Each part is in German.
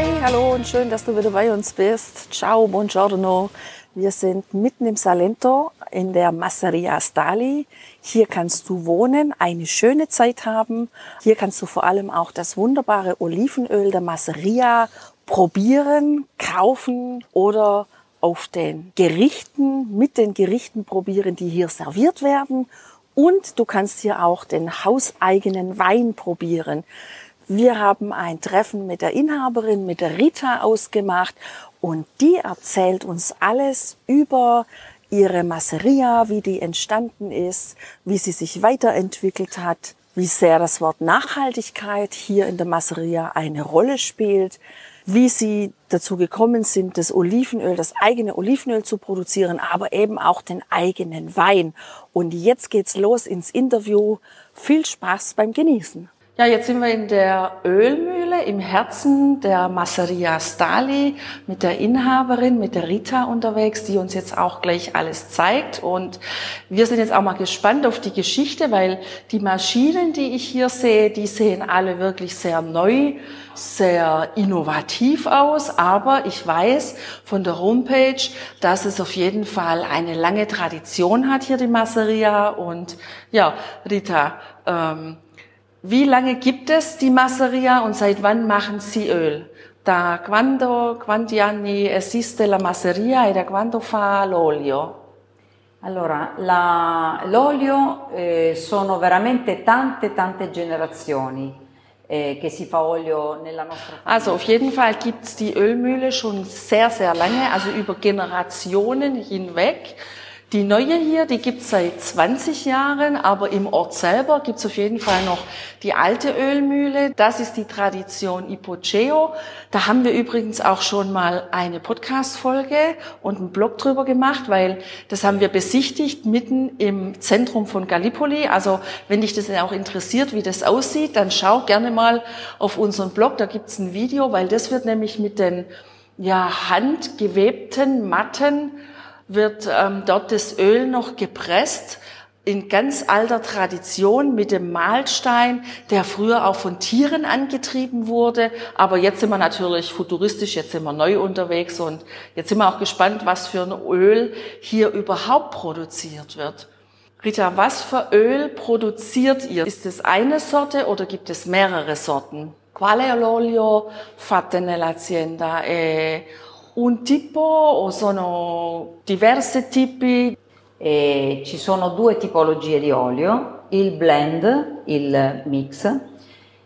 Hi, hallo und schön, dass du wieder bei uns bist. Ciao, buongiorno. Wir sind mitten im Salento in der Masseria Stali. Hier kannst du wohnen, eine schöne Zeit haben. Hier kannst du vor allem auch das wunderbare Olivenöl der Masseria probieren, kaufen oder auf den Gerichten, mit den Gerichten probieren, die hier serviert werden. Und du kannst hier auch den hauseigenen Wein probieren. Wir haben ein Treffen mit der Inhaberin, mit der Rita ausgemacht und die erzählt uns alles über ihre Masseria, wie die entstanden ist, wie sie sich weiterentwickelt hat, wie sehr das Wort Nachhaltigkeit hier in der Masseria eine Rolle spielt, wie sie dazu gekommen sind, das Olivenöl, das eigene Olivenöl zu produzieren, aber eben auch den eigenen Wein. Und jetzt geht's los ins Interview. Viel Spaß beim Genießen. Ja, jetzt sind wir in der Ölmühle im Herzen der Masseria Stali mit der Inhaberin, mit der Rita unterwegs, die uns jetzt auch gleich alles zeigt. Und wir sind jetzt auch mal gespannt auf die Geschichte, weil die Maschinen, die ich hier sehe, die sehen alle wirklich sehr neu, sehr innovativ aus. Aber ich weiß von der Homepage, dass es auf jeden Fall eine lange Tradition hat hier, die Masseria. Und ja, Rita, ähm, wie lange gibt es die Masseria und seit wann machen Sie Öl? Da quando, quanti anni esiste la masseria e da quando fa l'olio? Allora, l'olio eh, sono veramente tante, tante generazioni eh. Also auf jeden Fall gibt's die Ölmühle schon sehr, sehr lange, also über Generationen hinweg. Die neue hier, die gibt's seit 20 Jahren, aber im Ort selber gibt's auf jeden Fall noch die alte Ölmühle. Das ist die Tradition Ipoceo. Da haben wir übrigens auch schon mal eine Podcast-Folge und einen Blog drüber gemacht, weil das haben wir besichtigt mitten im Zentrum von Gallipoli. Also wenn dich das auch interessiert, wie das aussieht, dann schau gerne mal auf unseren Blog. Da gibt's ein Video, weil das wird nämlich mit den ja, handgewebten Matten wird ähm, dort das Öl noch gepresst in ganz alter Tradition mit dem Mahlstein, der früher auch von Tieren angetrieben wurde. Aber jetzt sind wir natürlich futuristisch, jetzt sind wir neu unterwegs und jetzt sind wir auch gespannt, was für ein Öl hier überhaupt produziert wird. Rita, was für Öl produziert ihr? Ist es eine Sorte oder gibt es mehrere Sorten? Quale olio fate nell'azienda? Un tipo o sono diversi tipi? E ci sono due tipologie di olio, il blend, il mix,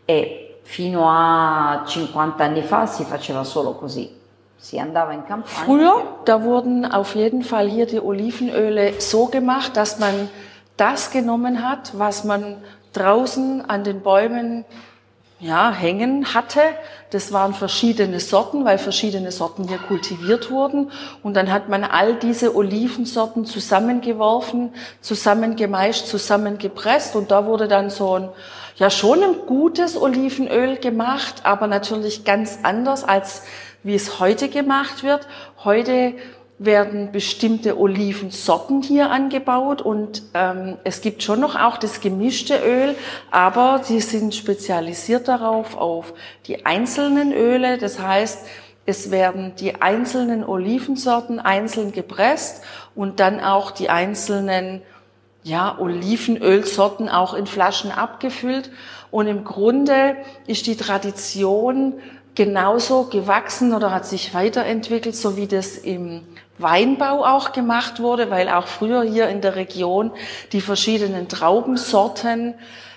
e fino a 50 anni fa si faceva solo così. Si andava in campagna. Früher, da wurden auf jeden Fall hier die Olivenöle so gemacht, dass man das genommen hat, was man draußen an den Bäumen ja, hängen hatte. Das waren verschiedene Sorten, weil verschiedene Sorten hier kultiviert wurden. Und dann hat man all diese Olivensorten zusammengeworfen, zusammengemeischt, zusammengepresst. Und da wurde dann so ein, ja, schon ein gutes Olivenöl gemacht, aber natürlich ganz anders als wie es heute gemacht wird. Heute werden bestimmte Olivensorten hier angebaut und ähm, es gibt schon noch auch das gemischte Öl, aber sie sind spezialisiert darauf auf die einzelnen Öle. Das heißt, es werden die einzelnen Olivensorten einzeln gepresst und dann auch die einzelnen ja, Olivenölsorten auch in Flaschen abgefüllt. Und im Grunde ist die Tradition genauso gewachsen oder hat sich weiterentwickelt, so wie das im Weinbau auch gemacht wurde, weil auch früher hier in der Region die verschiedenen Traubensorten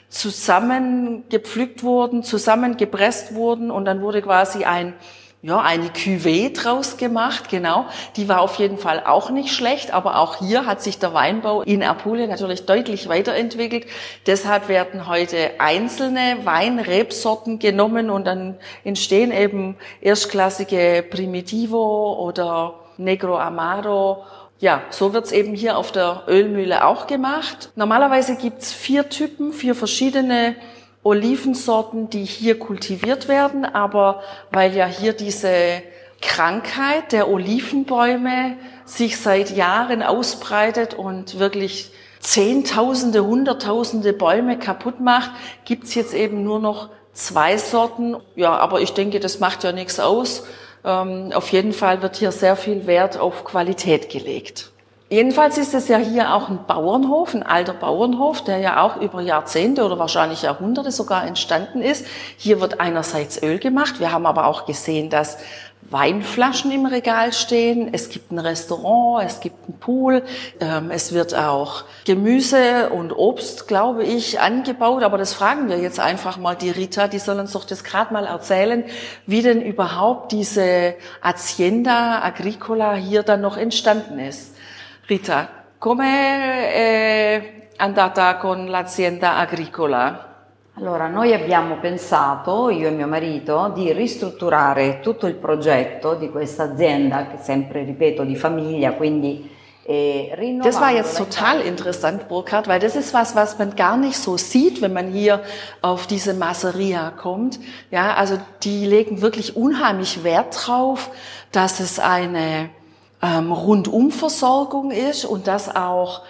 zusammengepflückt wurden, zusammengepresst wurden und dann wurde quasi ein ja, eine Cuvée draus gemacht, genau. Die war auf jeden Fall auch nicht schlecht, aber auch hier hat sich der Weinbau in Apulien natürlich deutlich weiterentwickelt. Deshalb werden heute einzelne Weinrebsorten genommen und dann entstehen eben erstklassige Primitivo oder Negro Amaro. Ja, so wird's eben hier auf der Ölmühle auch gemacht. Normalerweise gibt's vier Typen, vier verschiedene Olivensorten, die hier kultiviert werden, aber weil ja hier diese Krankheit der Olivenbäume sich seit Jahren ausbreitet und wirklich Zehntausende, Hunderttausende Bäume kaputt macht, gibt's jetzt eben nur noch zwei Sorten. Ja, aber ich denke, das macht ja nichts aus. Ähm, auf jeden Fall wird hier sehr viel Wert auf Qualität gelegt. Jedenfalls ist es ja hier auch ein Bauernhof, ein alter Bauernhof, der ja auch über Jahrzehnte oder wahrscheinlich Jahrhunderte sogar entstanden ist. Hier wird einerseits Öl gemacht. Wir haben aber auch gesehen, dass Weinflaschen im Regal stehen. Es gibt ein Restaurant, es gibt einen Pool. Ähm, es wird auch Gemüse und Obst, glaube ich, angebaut. Aber das fragen wir jetzt einfach mal die Rita. Die soll uns doch das gerade mal erzählen, wie denn überhaupt diese Hacienda Agricola hier dann noch entstanden ist. Rita, come è andata con l'azienda agricola? Allora, noi abbiamo pensato, io e mio marito, di ristrutturare tutto il progetto di questa azienda, che sempre ripeto di famiglia, quindi äh, das war jetzt total interessant, Burkhard, weil das ist was, was man gar nicht so sieht, wenn man hier auf diese Masseria kommt. Ja, also die legen wirklich unheimlich Wert drauf, dass es eine ähm, Rundumversorgung ist und dass auch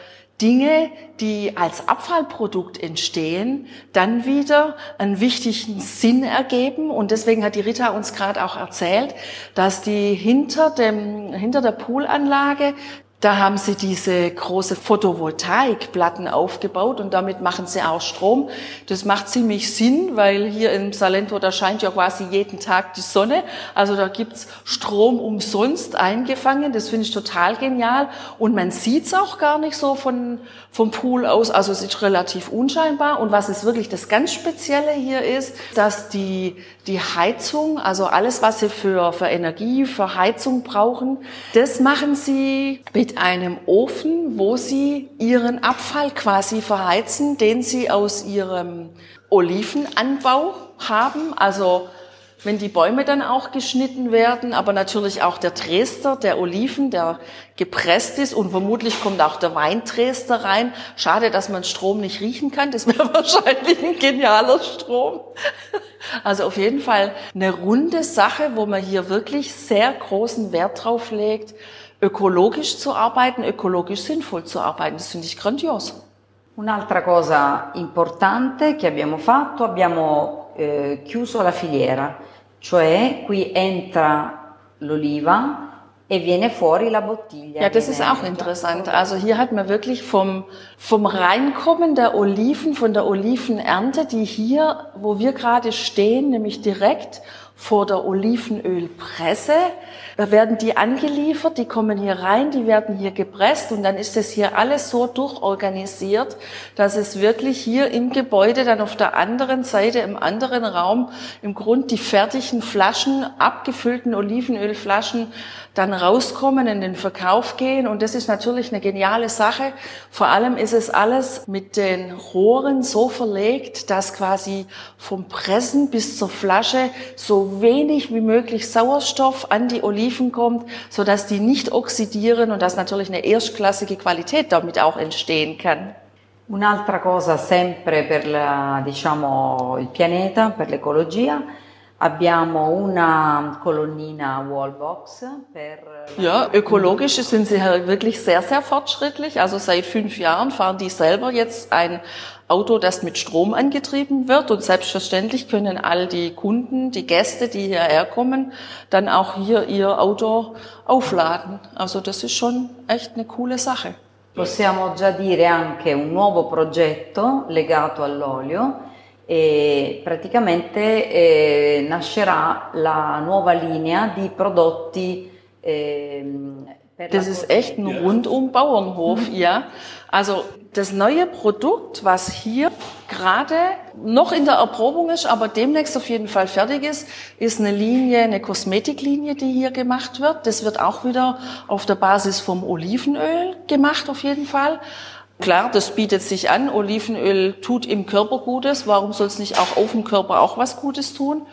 Dinge, die als Abfallprodukt entstehen, dann wieder einen wichtigen Sinn ergeben. Und deswegen hat die Rita uns gerade auch erzählt, dass die hinter dem, hinter der Poolanlage da haben sie diese große Photovoltaikplatten aufgebaut und damit machen sie auch Strom. Das macht ziemlich Sinn, weil hier im Salento, da scheint ja quasi jeden Tag die Sonne. Also da gibt's Strom umsonst eingefangen. Das finde ich total genial. Und man sieht's auch gar nicht so von, vom Pool aus. Also es ist relativ unscheinbar. Und was es wirklich das ganz Spezielle hier ist, dass die, die Heizung, also alles, was sie für, für Energie, für Heizung brauchen, das machen sie mit einem Ofen, wo sie ihren Abfall quasi verheizen, den sie aus ihrem Olivenanbau haben. Also wenn die Bäume dann auch geschnitten werden, aber natürlich auch der Dresder, der Oliven, der gepresst ist und vermutlich kommt auch der Weindrester rein. Schade, dass man Strom nicht riechen kann, das wäre wahrscheinlich ein genialer Strom. Also auf jeden Fall eine runde Sache, wo man hier wirklich sehr großen Wert drauf legt, ökologisch zu arbeiten, ökologisch sinnvoll zu arbeiten. Das finde ich grandios. Un'altra cosa importante che abbiamo fatto, abbiamo eh, chiuso la filiera, cioè qui entra l'oliva e viene fuori la bottiglia. Ja, das ist auch interessant. Also hier hat man wirklich vom, vom Reinkommen der Oliven, von der Olivenernte, die hier, wo wir gerade stehen, nämlich direkt vor der Olivenölpresse, da werden die angeliefert, die kommen hier rein, die werden hier gepresst und dann ist es hier alles so durchorganisiert, dass es wirklich hier im Gebäude dann auf der anderen Seite, im anderen Raum, im Grund die fertigen Flaschen, abgefüllten Olivenölflaschen dann rauskommen, in den Verkauf gehen. Und das ist natürlich eine geniale Sache. Vor allem ist es alles mit den Rohren so verlegt, dass quasi vom Pressen bis zur Flasche so wenig wie möglich Sauerstoff an die Oliven kommt, so dass die nicht oxidieren und dass natürlich eine erstklassige Qualität damit auch entstehen kann. Un'altra cosa sempre per la, diciamo, il pianeta, per l'ecologia, Abbiamo una colonnina Wallbox per Ja, ökologisch sind sie halt wirklich sehr, sehr fortschrittlich. Also seit fünf Jahren fahren die selber jetzt ein Auto, das mit Strom angetrieben wird. Und selbstverständlich können all die Kunden, die Gäste, die hierher kommen, dann auch hier ihr Auto aufladen. Also das ist schon echt eine coole Sache. Possiamo già dire anche un nuovo progetto legato all'olio e praticamente eh, nascerà la nuova linea di prodotti eh, das ist echt ein rundum Bauernhof, ja. Also das neue Produkt, was hier gerade noch in der Erprobung ist, aber demnächst auf jeden Fall fertig ist, ist eine Linie, eine Kosmetiklinie, die hier gemacht wird. Das wird auch wieder auf der Basis vom Olivenöl gemacht, auf jeden Fall. Klar, das bietet sich an. Olivenöl tut im Körper Gutes. Warum soll es nicht auch auf dem Körper auch was Gutes tun?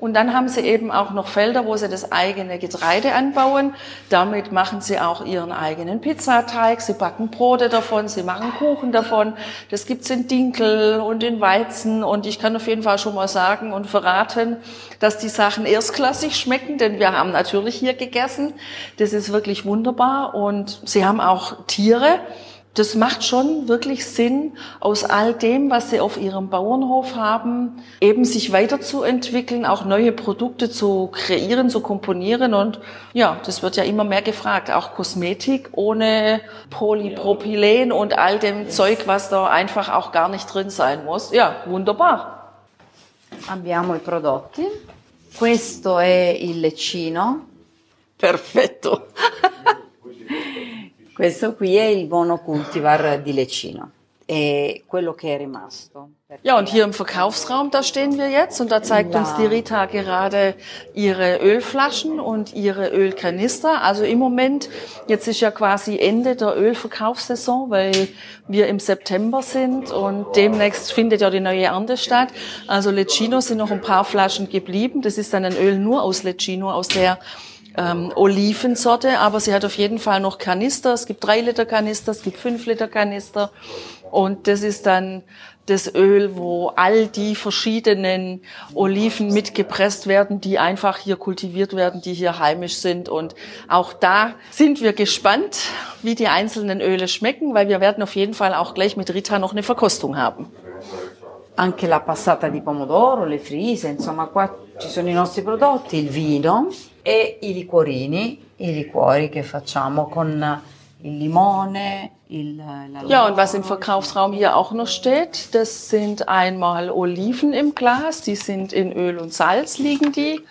Und dann haben sie eben auch noch Felder, wo sie das eigene Getreide anbauen. Damit machen sie auch ihren eigenen Pizzateig. Sie backen Brote davon, sie machen Kuchen davon. Das gibt's in Dinkel und in Weizen. Und ich kann auf jeden Fall schon mal sagen und verraten, dass die Sachen erstklassig schmecken, denn wir haben natürlich hier gegessen. Das ist wirklich wunderbar. Und sie haben auch Tiere das macht schon wirklich Sinn, aus all dem, was sie auf ihrem Bauernhof haben, eben sich weiterzuentwickeln, auch neue Produkte zu kreieren, zu komponieren. Und ja, das wird ja immer mehr gefragt. Auch Kosmetik ohne Polypropylen und all dem Zeug, was da einfach auch gar nicht drin sein muss. Ja, wunderbar. Abbiamo i prodotti. Questo è il leccino. Perfetto. Questo qui è il Monocultivar di Lecino. Ja, und hier im Verkaufsraum, da stehen wir jetzt und da zeigt uns die Rita gerade ihre Ölflaschen und ihre Ölkanister. Also im Moment, jetzt ist ja quasi Ende der Ölverkaufssaison, weil wir im September sind und demnächst findet ja die neue Ernte statt. Also Lecino sind noch ein paar Flaschen geblieben. Das ist dann ein Öl nur aus Lecino, aus der ähm, Olivensorte, aber sie hat auf jeden Fall noch Kanister. Es gibt drei Liter Kanister, es gibt fünf Liter Kanister und das ist dann das Öl, wo all die verschiedenen Oliven mitgepresst werden, die einfach hier kultiviert werden, die hier heimisch sind. Und auch da sind wir gespannt, wie die einzelnen Öle schmecken, weil wir werden auf jeden Fall auch gleich mit Rita noch eine Verkostung haben. Anche la passata di pomodoro, le frise, insomma qua ci sono i nostri prodotti, il vino, e i liquorini, i liquori che facciamo con il limone, Ja, und was im Verkaufsraum hier auch noch steht, das sind einmal Oliven im Glas, die sind in Öl und Salz liegen die.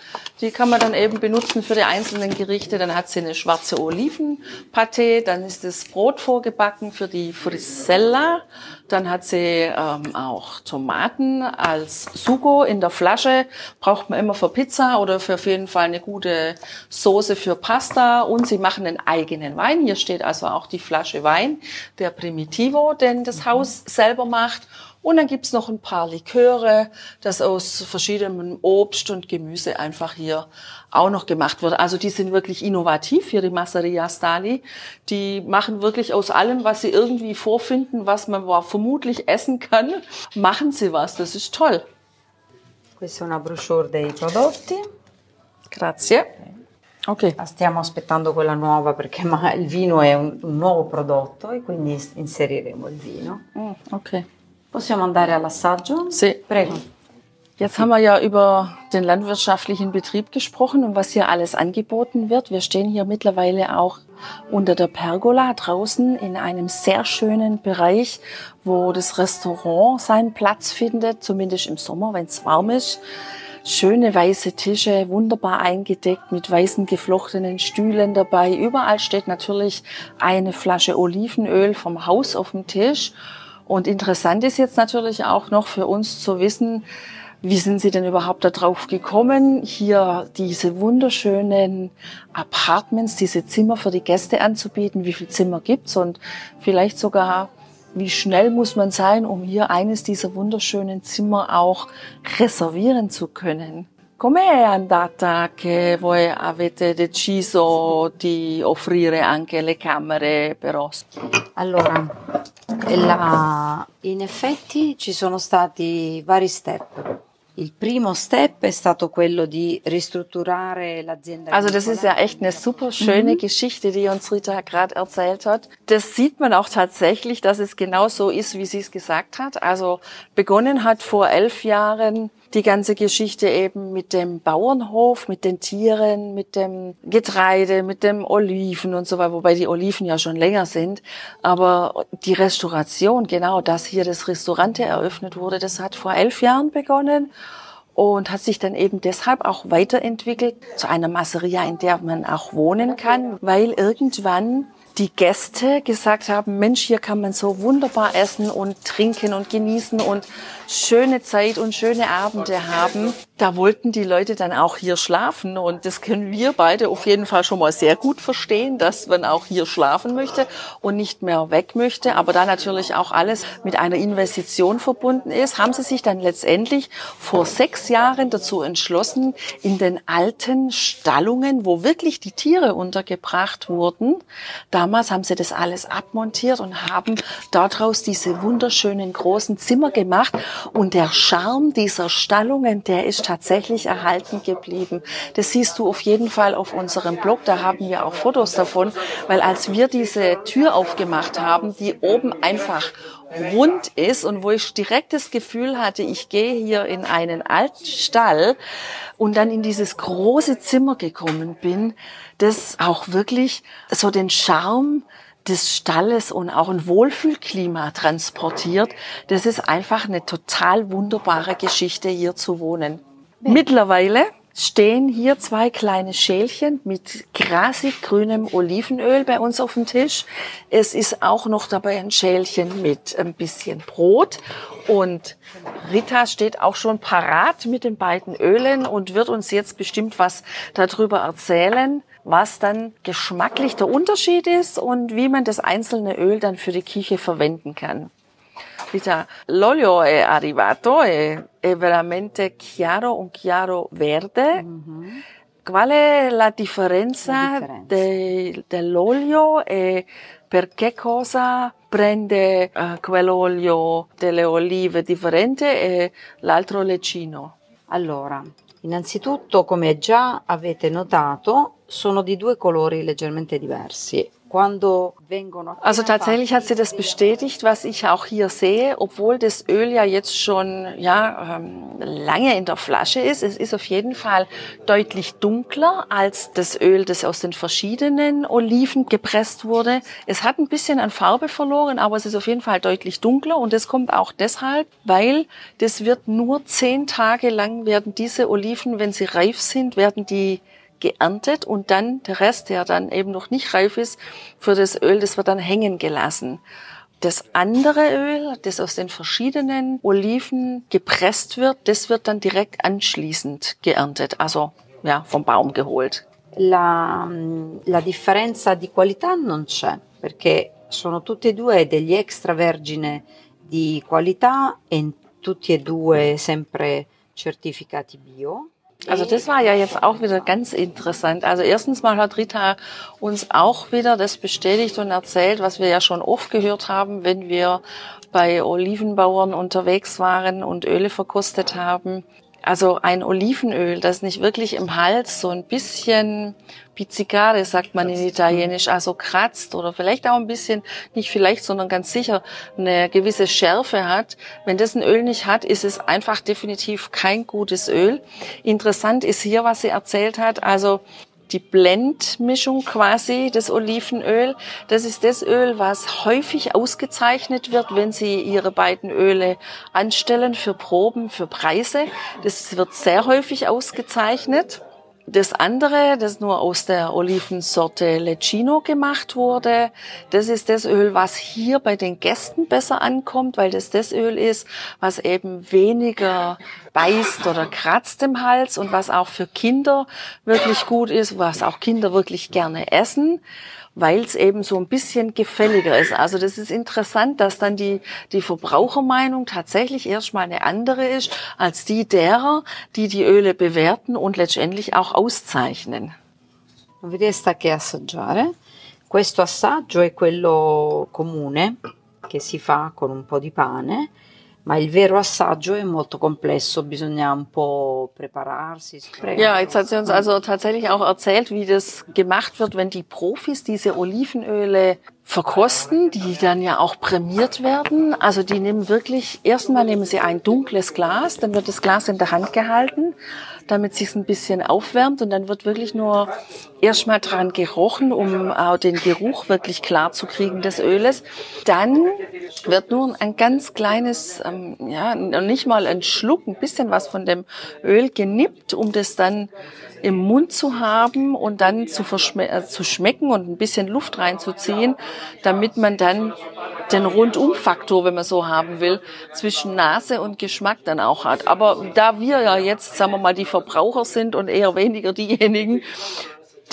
Die kann man dann eben benutzen für die einzelnen Gerichte. Dann hat sie eine schwarze Olivenpaté, dann ist das Brot vorgebacken für die Frisella. Dann hat sie ähm, auch Tomaten als Sugo in der Flasche. Braucht man immer für Pizza oder für auf jeden Fall eine gute Soße für Pasta. Und sie machen einen eigenen Wein. Hier steht also auch die Flasche Wein, der Primitivo, den das Haus selber macht. Und dann gibt's noch ein paar Liköre, das aus verschiedenem Obst und Gemüse einfach hier auch noch gemacht wird. Also die sind wirklich innovativ hier, die Masseria Stali. Die machen wirklich aus allem, was sie irgendwie vorfinden, was man vermutlich essen kann, machen sie was. Das ist toll. Questa è una brochure dei prodotti. Grazie. Ok. Stiamo aspettando quella nuova perché il vino è un, un nuovo prodotto e quindi inseriremo il vino. Mm, ok. Possiamo andare all'assaggio? Sì. Prego. Jetzt haben wir ja über den landwirtschaftlichen Betrieb gesprochen und was hier alles angeboten wird. Wir stehen hier mittlerweile auch unter der Pergola draußen in einem sehr schönen Bereich, wo das Restaurant seinen Platz findet, zumindest im Sommer, wenn es warm ist. Schöne weiße Tische, wunderbar eingedeckt mit weißen geflochtenen Stühlen dabei. Überall steht natürlich eine Flasche Olivenöl vom Haus auf dem Tisch. Und interessant ist jetzt natürlich auch noch für uns zu wissen, wie sind Sie denn überhaupt darauf gekommen, hier diese wunderschönen Apartments, diese Zimmer für die Gäste anzubieten? Wie viele Zimmer gibt's und vielleicht sogar wie schnell muss man sein, um hier eines dieser wunderschönen Zimmer auch reservieren zu können? Come è andata che voi avete deciso di offrire anche le camere per ospiti? Allora, la, in effetti ci sono stati vari step. Il primo step è stato quello di ristrutturare l'azienda. Also das ist ja echt eine super schöne mhm. Geschichte, die uns Rita gerade erzählt hat. Das sieht man auch tatsächlich, dass es genau so ist, wie sie es gesagt hat. Also begonnen hat vor elf Jahren die ganze Geschichte eben mit dem Bauernhof, mit den Tieren, mit dem Getreide, mit dem Oliven und so weiter, wobei die Oliven ja schon länger sind. Aber die Restauration, genau, dass hier das Restaurante eröffnet wurde, das hat vor elf Jahren begonnen und hat sich dann eben deshalb auch weiterentwickelt zu einer Masseria, in der man auch wohnen kann, weil irgendwann die Gäste gesagt haben, Mensch, hier kann man so wunderbar essen und trinken und genießen und schöne Zeit und schöne Abende haben. Da wollten die Leute dann auch hier schlafen und das können wir beide auf jeden Fall schon mal sehr gut verstehen, dass man auch hier schlafen möchte und nicht mehr weg möchte. Aber da natürlich auch alles mit einer Investition verbunden ist, haben sie sich dann letztendlich vor sechs Jahren dazu entschlossen, in den alten Stallungen, wo wirklich die Tiere untergebracht wurden, damals haben sie das alles abmontiert und haben daraus diese wunderschönen großen Zimmer gemacht. Und der Charme dieser Stallungen, der ist tatsächlich erhalten geblieben. Das siehst du auf jeden Fall auf unserem Blog. Da haben wir auch Fotos davon, weil als wir diese Tür aufgemacht haben, die oben einfach rund ist und wo ich direkt das Gefühl hatte, ich gehe hier in einen alten Stall und dann in dieses große Zimmer gekommen bin, das auch wirklich so den Charme des Stalles und auch ein Wohlfühlklima transportiert. Das ist einfach eine total wunderbare Geschichte, hier zu wohnen. Mittlerweile stehen hier zwei kleine Schälchen mit grasig grünem Olivenöl bei uns auf dem Tisch. Es ist auch noch dabei ein Schälchen mit ein bisschen Brot und Rita steht auch schon parat mit den beiden Ölen und wird uns jetzt bestimmt was darüber erzählen, was dann geschmacklich der Unterschied ist und wie man das einzelne Öl dann für die Küche verwenden kann. Rita, l'olio è arrivato, è, è veramente chiaro, un chiaro verde. Mm-hmm. Qual è la differenza, la differenza. De, dell'olio e per che cosa prende uh, quell'olio delle olive differente e l'altro leccino? Allora, innanzitutto, come già avete notato, sono di due colori leggermente diversi. Also tatsächlich hat sie das bestätigt, was ich auch hier sehe, obwohl das Öl ja jetzt schon ja ähm, lange in der Flasche ist. Es ist auf jeden Fall deutlich dunkler als das Öl, das aus den verschiedenen Oliven gepresst wurde. Es hat ein bisschen an Farbe verloren, aber es ist auf jeden Fall deutlich dunkler und es kommt auch deshalb, weil das wird nur zehn Tage lang werden diese Oliven, wenn sie reif sind, werden die geerntet und dann der Rest, der dann eben noch nicht reif ist, für das Öl, das wird dann hängen gelassen. Das andere Öl, das aus den verschiedenen Oliven gepresst wird, das wird dann direkt anschließend geerntet, also ja, vom Baum geholt. La, la differenza di qualità non c'è, perché sono tutti e due degli extravergine di qualità e tutti e due sempre certificati bio. Also das war ja jetzt auch wieder ganz interessant. Also erstens mal hat Rita uns auch wieder das bestätigt und erzählt, was wir ja schon oft gehört haben, wenn wir bei Olivenbauern unterwegs waren und Öle verkostet haben. Also ein Olivenöl, das nicht wirklich im Hals so ein bisschen pizzicare, sagt man in Italienisch, also kratzt oder vielleicht auch ein bisschen, nicht vielleicht, sondern ganz sicher eine gewisse Schärfe hat. Wenn das ein Öl nicht hat, ist es einfach definitiv kein gutes Öl. Interessant ist hier, was sie erzählt hat. Also die Blendmischung quasi, das Olivenöl. Das ist das Öl, was häufig ausgezeichnet wird, wenn Sie Ihre beiden Öle anstellen für Proben, für Preise. Das wird sehr häufig ausgezeichnet. Das andere, das nur aus der Olivensorte Lecino gemacht wurde, das ist das Öl, was hier bei den Gästen besser ankommt, weil das das Öl ist, was eben weniger beißt oder kratzt im Hals und was auch für Kinder wirklich gut ist, was auch Kinder wirklich gerne essen weil es eben so ein bisschen gefälliger ist. Also das ist interessant, dass dann die, die Verbrauchermeinung tatsächlich erstmal eine andere ist als die derer, die die Öle bewerten und letztendlich auch auszeichnen. Sta che assaggiare. Questo assaggio è quello comune che si fa con un po' di pane Ja, jetzt hat sie uns also tatsächlich auch erzählt, wie das gemacht wird, wenn die Profis diese Olivenöle verkosten, die dann ja auch prämiert werden. Also die nehmen wirklich, erstmal nehmen sie ein dunkles Glas, dann wird das Glas in der Hand gehalten, damit sich ein bisschen aufwärmt und dann wird wirklich nur erstmal dran gerochen, um auch den Geruch wirklich klar zu kriegen des Öles. Dann wird nur ein ganz kleines, ähm, ja, nicht mal ein Schluck, ein bisschen was von dem Öl genippt, um das dann im Mund zu haben und dann zu, äh, zu schmecken und ein bisschen Luft reinzuziehen, damit man dann den Rundumfaktor, wenn man so haben will, zwischen Nase und Geschmack dann auch hat. Aber da wir ja jetzt, sagen wir mal, die Verbraucher sind und eher weniger diejenigen,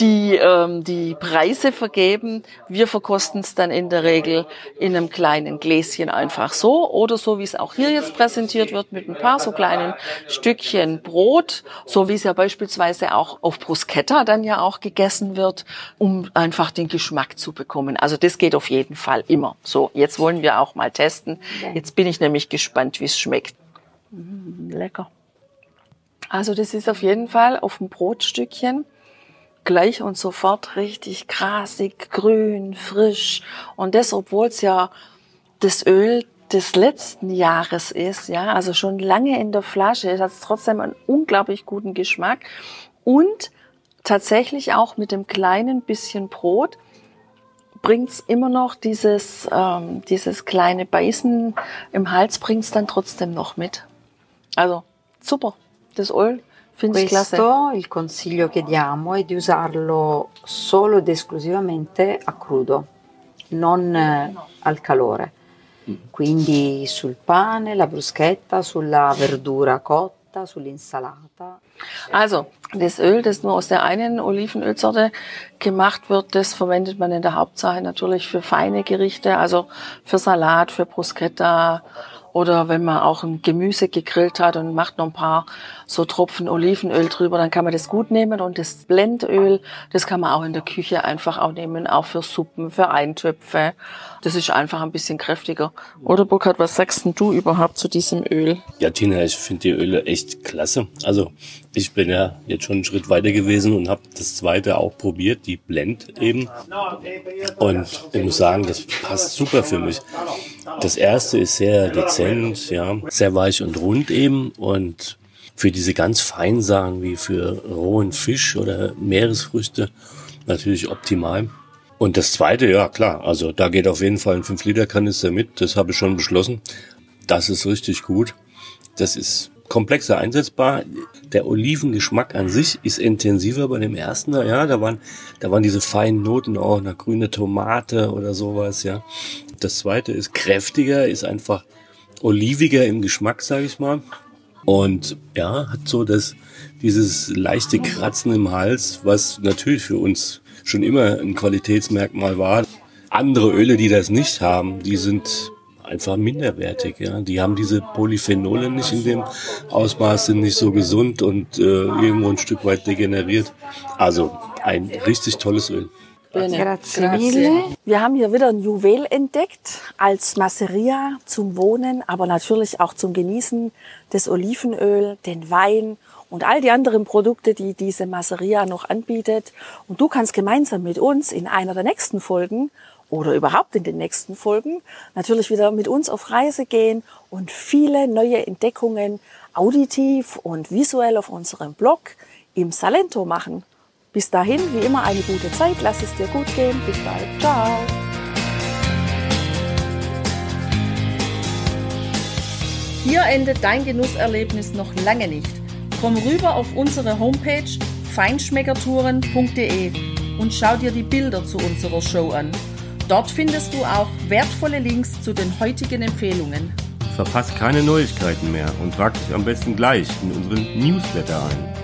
die ähm, die Preise vergeben. Wir verkosten es dann in der Regel in einem kleinen Gläschen einfach so oder so, wie es auch hier jetzt präsentiert wird, mit ein paar so kleinen Stückchen Brot, so wie es ja beispielsweise auch auf Bruschetta dann ja auch gegessen wird, um einfach den Geschmack zu bekommen. Also das geht auf jeden Fall immer. So, jetzt wollen wir auch mal testen. Jetzt bin ich nämlich gespannt, wie es schmeckt. Lecker. Also das ist auf jeden Fall auf dem Brotstückchen gleich und sofort richtig grasig, grün, frisch. Und das, obwohl es ja das Öl des letzten Jahres ist, ja, also schon lange in der Flasche, es hat trotzdem einen unglaublich guten Geschmack und tatsächlich auch mit dem kleinen bisschen Brot bringt's immer noch dieses, ähm, dieses kleine Beißen im Hals bringt's dann trotzdem noch mit. Also super, das Öl Questo il consiglio che diamo è di usarlo solo ed esclusivamente a crudo, non eh, al calore. Mm. Quindi sul pane, la bruschetta, sulla verdura cotta, sull'insalata. Also, das Öl, das nur aus der einen Olivenölsorte gemacht wird, das verwendet man in der Hauptsache natürlich für feine Gerichte, also für Salat, für Bruschetta, oder wenn man auch ein Gemüse gegrillt hat und macht noch ein paar so Tropfen Olivenöl drüber, dann kann man das gut nehmen. Und das Blendöl, das kann man auch in der Küche einfach auch nehmen, auch für Suppen, für Eintöpfe. Das ist einfach ein bisschen kräftiger. Oder Burkhard, was sagst denn du überhaupt zu diesem Öl? Ja, Tina, ich finde die Öle echt klasse. Also ich bin ja jetzt schon einen Schritt weiter gewesen und habe das zweite auch probiert, die Blend eben. Und ich muss sagen, das passt super für mich. Das erste ist sehr dezent, ja, sehr weich und rund eben und für diese ganz feinen Sachen wie für rohen Fisch oder Meeresfrüchte natürlich optimal. Und das zweite, ja klar, also da geht auf jeden Fall ein 5-Liter-Kanister mit, das habe ich schon beschlossen. Das ist richtig gut. Das ist komplexer einsetzbar. Der Olivengeschmack an sich ist intensiver bei dem ersten, ja, da waren, da waren diese feinen Noten auch, eine grüne Tomate oder sowas, ja. Das zweite ist kräftiger, ist einfach oliviger im Geschmack, sage ich mal. Und ja, hat so das, dieses leichte Kratzen im Hals, was natürlich für uns schon immer ein Qualitätsmerkmal war. Andere Öle, die das nicht haben, die sind einfach minderwertig. Ja, die haben diese Polyphenole nicht in dem Ausmaß, sind nicht so gesund und äh, irgendwo ein Stück weit degeneriert. Also ein richtig tolles Öl. Grazie mille. Wir haben hier wieder ein Juwel entdeckt als Masseria zum Wohnen, aber natürlich auch zum Genießen des Olivenöl, den Wein und all die anderen Produkte, die diese Masseria noch anbietet. Und du kannst gemeinsam mit uns in einer der nächsten Folgen oder überhaupt in den nächsten Folgen natürlich wieder mit uns auf Reise gehen und viele neue Entdeckungen auditiv und visuell auf unserem Blog im Salento machen. Bis dahin, wie immer, eine gute Zeit. Lass es dir gut gehen. Bis bald. Ciao. Hier endet dein Genusserlebnis noch lange nicht. Komm rüber auf unsere Homepage feinschmeckertouren.de und schau dir die Bilder zu unserer Show an. Dort findest du auch wertvolle Links zu den heutigen Empfehlungen. Verpasst keine Neuigkeiten mehr und trag dich am besten gleich in unseren Newsletter ein.